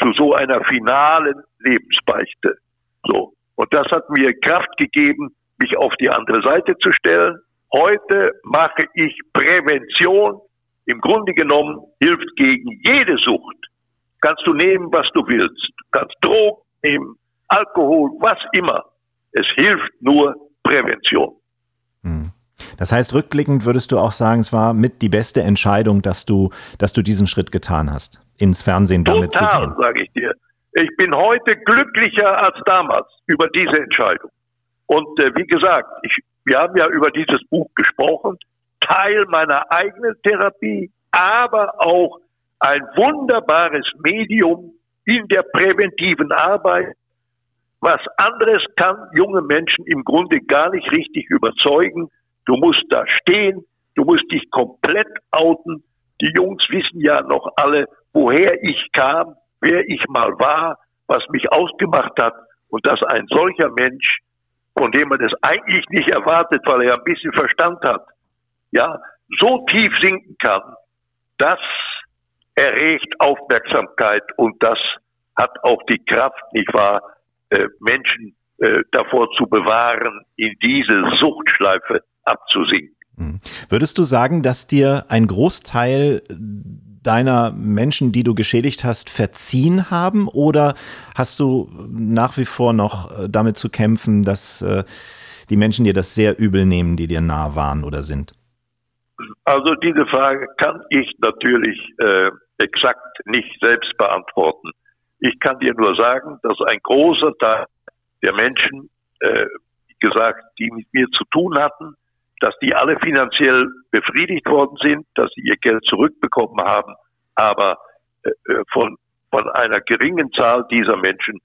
zu so einer finalen Lebensbeichte. So. Und das hat mir Kraft gegeben, mich auf die andere Seite zu stellen. Heute mache ich Prävention. Im Grunde genommen hilft gegen jede Sucht. Kannst du nehmen, was du willst. Du kannst Drogen nehmen, Alkohol, was immer. Es hilft nur Prävention. Hm. Das heißt, rückblickend würdest du auch sagen, es war mit die beste Entscheidung, dass du, dass du diesen Schritt getan hast, ins Fernsehen damit Total, zu gehen. sage ich dir. Ich bin heute glücklicher als damals über diese Entscheidung. Und äh, wie gesagt, ich, wir haben ja über dieses Buch gesprochen, Teil meiner eigenen Therapie, aber auch ein wunderbares Medium in der präventiven Arbeit. Was anderes kann junge Menschen im Grunde gar nicht richtig überzeugen. Du musst da stehen, du musst dich komplett outen. Die Jungs wissen ja noch alle, woher ich kam, wer ich mal war, was mich ausgemacht hat und dass ein solcher Mensch, von dem man es eigentlich nicht erwartet, weil er ein bisschen Verstand hat, ja, so tief sinken kann, das erregt Aufmerksamkeit und das hat auch die Kraft, nicht wahr, äh, Menschen äh, davor zu bewahren, in diese Suchtschleife abzusinken. Hm. Würdest du sagen, dass dir ein Großteil deiner Menschen, die du geschädigt hast, verziehen haben? Oder hast du nach wie vor noch äh, damit zu kämpfen, dass äh, die Menschen dir das sehr übel nehmen, die dir nah waren oder sind? Also diese Frage kann ich natürlich äh, exakt nicht selbst beantworten. Ich kann dir nur sagen, dass ein großer Teil der Menschen, äh, gesagt, die mit mir zu tun hatten, dass die alle finanziell befriedigt worden sind, dass sie ihr Geld zurückbekommen haben. Aber äh, äh, von, von einer geringen Zahl dieser Menschen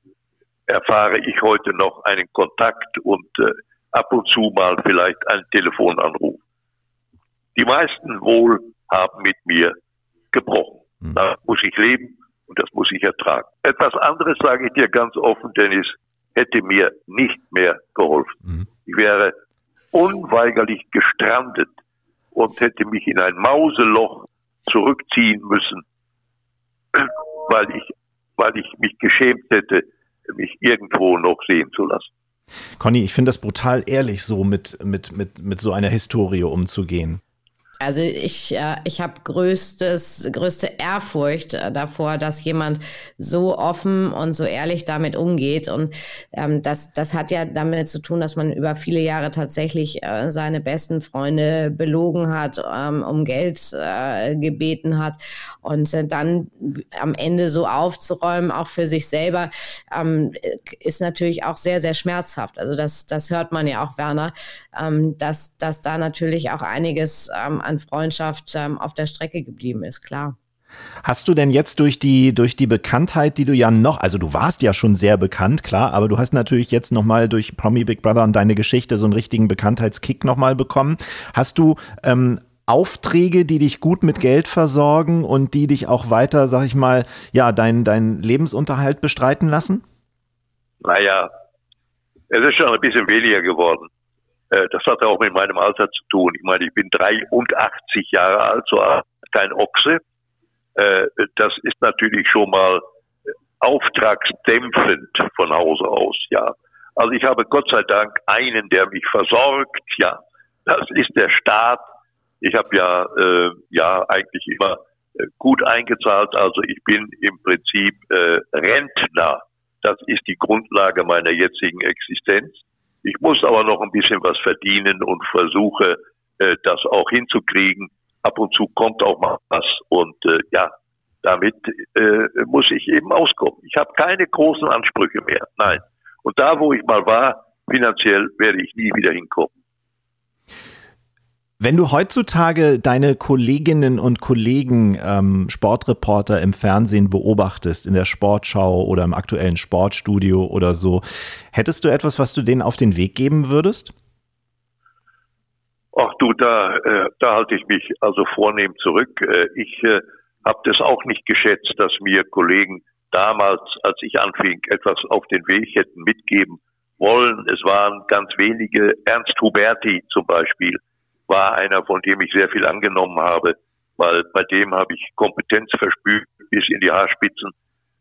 erfahre ich heute noch einen Kontakt und äh, ab und zu mal vielleicht einen Telefonanruf. Die meisten wohl haben mit mir gebrochen. Mhm. Da muss ich leben und das muss ich ertragen. Etwas anderes sage ich dir ganz offen, Dennis, hätte mir nicht mehr geholfen. Mhm. Ich wäre unweigerlich gestrandet und hätte mich in ein Mauseloch zurückziehen müssen, [CLEARS THROAT] weil ich, weil ich mich geschämt hätte, mich irgendwo noch sehen zu lassen. Conny, ich finde das brutal ehrlich, so mit, mit, mit, mit so einer Historie umzugehen. Also ich, äh, ich habe größtes, größte Ehrfurcht äh, davor, dass jemand so offen und so ehrlich damit umgeht. Und ähm, das, das hat ja damit zu tun, dass man über viele Jahre tatsächlich äh, seine besten Freunde belogen hat, ähm, um Geld äh, gebeten hat. Und äh, dann am Ende so aufzuräumen, auch für sich selber, ähm, ist natürlich auch sehr, sehr schmerzhaft. Also das, das hört man ja auch, Werner, ähm, dass, dass da natürlich auch einiges ähm, an Freundschaft ähm, auf der Strecke geblieben ist, klar. Hast du denn jetzt durch die, durch die Bekanntheit, die du ja noch, also du warst ja schon sehr bekannt, klar, aber du hast natürlich jetzt nochmal durch Promi Big Brother und deine Geschichte so einen richtigen Bekanntheitskick nochmal bekommen. Hast du ähm, Aufträge, die dich gut mit Geld versorgen und die dich auch weiter, sag ich mal, ja, deinen dein Lebensunterhalt bestreiten lassen? Naja, es ist schon ein bisschen weniger geworden. Äh, das hat auch mit meinem Alter zu tun. Ich meine, ich bin 83 Jahre alt, so kein Ochse. Äh, das ist natürlich schon mal auftragsdämpfend von Hause aus, ja. Also ich habe Gott sei Dank einen, der mich versorgt, ja. Das ist der Staat. Ich habe ja, äh, ja eigentlich immer äh, gut eingezahlt. Also ich bin im Prinzip äh, Rentner. Das ist die Grundlage meiner jetzigen Existenz. Ich muss aber noch ein bisschen was verdienen und versuche, äh, das auch hinzukriegen. Ab und zu kommt auch mal was und äh, ja, damit äh, muss ich eben auskommen. Ich habe keine großen Ansprüche mehr. Nein. Und da, wo ich mal war, finanziell werde ich nie wieder hinkommen. Wenn du heutzutage deine Kolleginnen und Kollegen, ähm, Sportreporter im Fernsehen beobachtest, in der Sportschau oder im aktuellen Sportstudio oder so, hättest du etwas, was du denen auf den Weg geben würdest? Ach du, da, äh, da halte ich mich also vornehm zurück. Äh, ich äh, habe das auch nicht geschätzt, dass mir Kollegen damals, als ich anfing, etwas auf den Weg hätten mitgeben wollen. Es waren ganz wenige. Ernst Huberti zum Beispiel war einer, von dem ich sehr viel angenommen habe, weil bei dem habe ich Kompetenz verspürt bis in die Haarspitzen.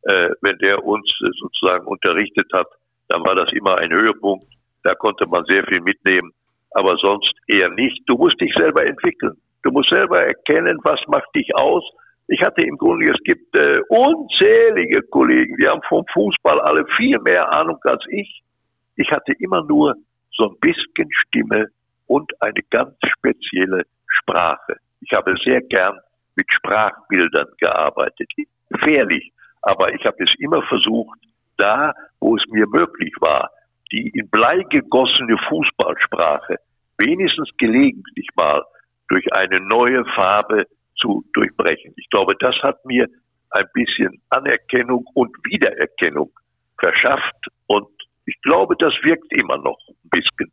Äh, wenn der uns äh, sozusagen unterrichtet hat, dann war das immer ein Höhepunkt. Da konnte man sehr viel mitnehmen, aber sonst eher nicht. Du musst dich selber entwickeln. Du musst selber erkennen, was macht dich aus. Ich hatte im Grunde, es gibt äh, unzählige Kollegen, die haben vom Fußball alle viel mehr Ahnung als ich. Ich hatte immer nur so ein bisschen Stimme und eine ganz spezielle Sprache. Ich habe sehr gern mit Sprachbildern gearbeitet. Gefährlich, aber ich habe es immer versucht, da, wo es mir möglich war, die in Blei gegossene Fußballsprache wenigstens gelegentlich mal durch eine neue Farbe zu durchbrechen. Ich glaube, das hat mir ein bisschen Anerkennung und Wiedererkennung verschafft und ich glaube, das wirkt immer noch ein bisschen.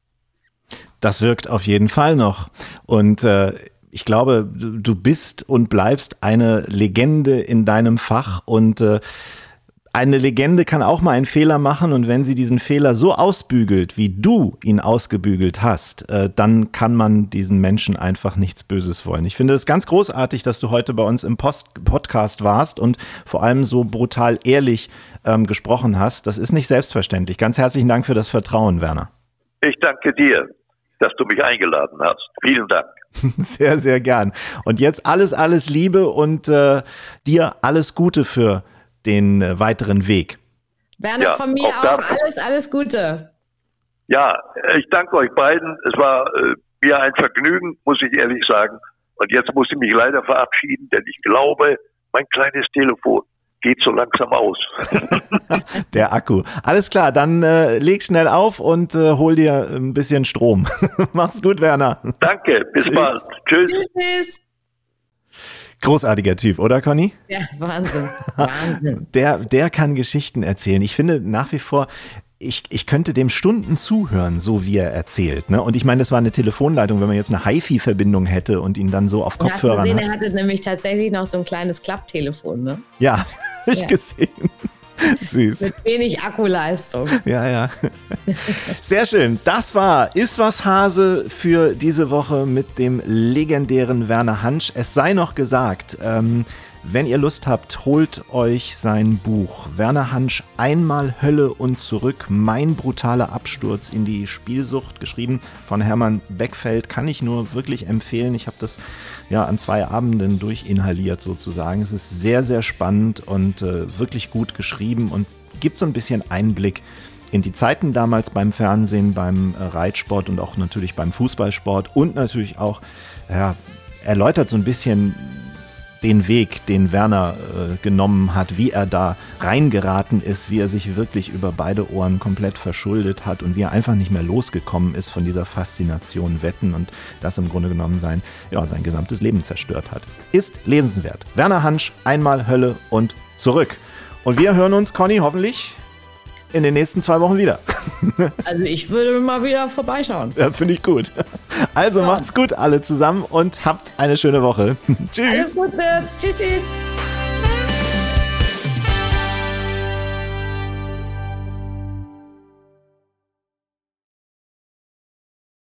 Das wirkt auf jeden Fall noch. Und äh, ich glaube, du bist und bleibst eine Legende in deinem Fach und äh, eine Legende kann auch mal einen Fehler machen und wenn sie diesen Fehler so ausbügelt, wie du ihn ausgebügelt hast, äh, dann kann man diesen Menschen einfach nichts Böses wollen. Ich finde es ganz großartig, dass du heute bei uns im Post Podcast warst und vor allem so brutal ehrlich ähm, gesprochen hast. Das ist nicht selbstverständlich. Ganz herzlichen Dank für das Vertrauen, Werner. Ich danke dir, dass du mich eingeladen hast. Vielen Dank. [LAUGHS] Sehr, sehr gern. Und jetzt alles, alles Liebe und äh, dir alles Gute für den äh, weiteren Weg. Werner, ja, von mir auch, auch alles, alles Gute. Ja, ich danke euch beiden. Es war äh, mir ein Vergnügen, muss ich ehrlich sagen. Und jetzt muss ich mich leider verabschieden, denn ich glaube, mein kleines Telefon geht so langsam aus. [LAUGHS] Der Akku. Alles klar, dann äh, leg schnell auf und äh, hol dir ein bisschen Strom. [LAUGHS] Mach's gut, Werner. Danke, bis Tschüss. bald. Tschüss. Tschüss. Großartiger Typ, oder Conny? Ja, Wahnsinn. Wahnsinn. [LAUGHS] Der, der kann Geschichten erzählen. Ich finde nach wie vor, ich, ich könnte dem Stunden zuhören, so wie er erzählt. Ne? Und ich meine, das war eine Telefonleitung, wenn man jetzt eine HiFi-Verbindung hätte und ihn dann so auf Kopfhörern. Gesehen, er hatte nämlich tatsächlich noch so ein kleines Klapptelefon, ne? Ja, habe [LAUGHS] ich ja. gesehen. [LAUGHS] Süß. Mit wenig Akkuleistung. Ja, ja. [LAUGHS] Sehr schön. Das war Iswas Hase für diese Woche mit dem legendären Werner Hansch. Es sei noch gesagt, ähm, wenn ihr Lust habt, holt euch sein Buch Werner Hansch Einmal Hölle und zurück. Mein brutaler Absturz in die Spielsucht, geschrieben von Hermann Beckfeld, kann ich nur wirklich empfehlen. Ich habe das ja an zwei Abenden durchinhaliert sozusagen. Es ist sehr, sehr spannend und äh, wirklich gut geschrieben und gibt so ein bisschen Einblick in die Zeiten damals beim Fernsehen, beim äh, Reitsport und auch natürlich beim Fußballsport und natürlich auch ja, erläutert so ein bisschen den Weg, den Werner äh, genommen hat, wie er da reingeraten ist, wie er sich wirklich über beide Ohren komplett verschuldet hat und wie er einfach nicht mehr losgekommen ist von dieser Faszination Wetten und das im Grunde genommen sein, ja, sein gesamtes Leben zerstört hat. Ist lesenswert. Werner Hansch, einmal Hölle und zurück. Und wir hören uns, Conny, hoffentlich in den nächsten zwei Wochen wieder. [LAUGHS] Also ich würde mal wieder vorbeischauen. Ja, finde ich gut. Also ja. macht's gut alle zusammen und habt eine schöne Woche. [LAUGHS] tschüss. Alles Gute. Tschüss, tschüss.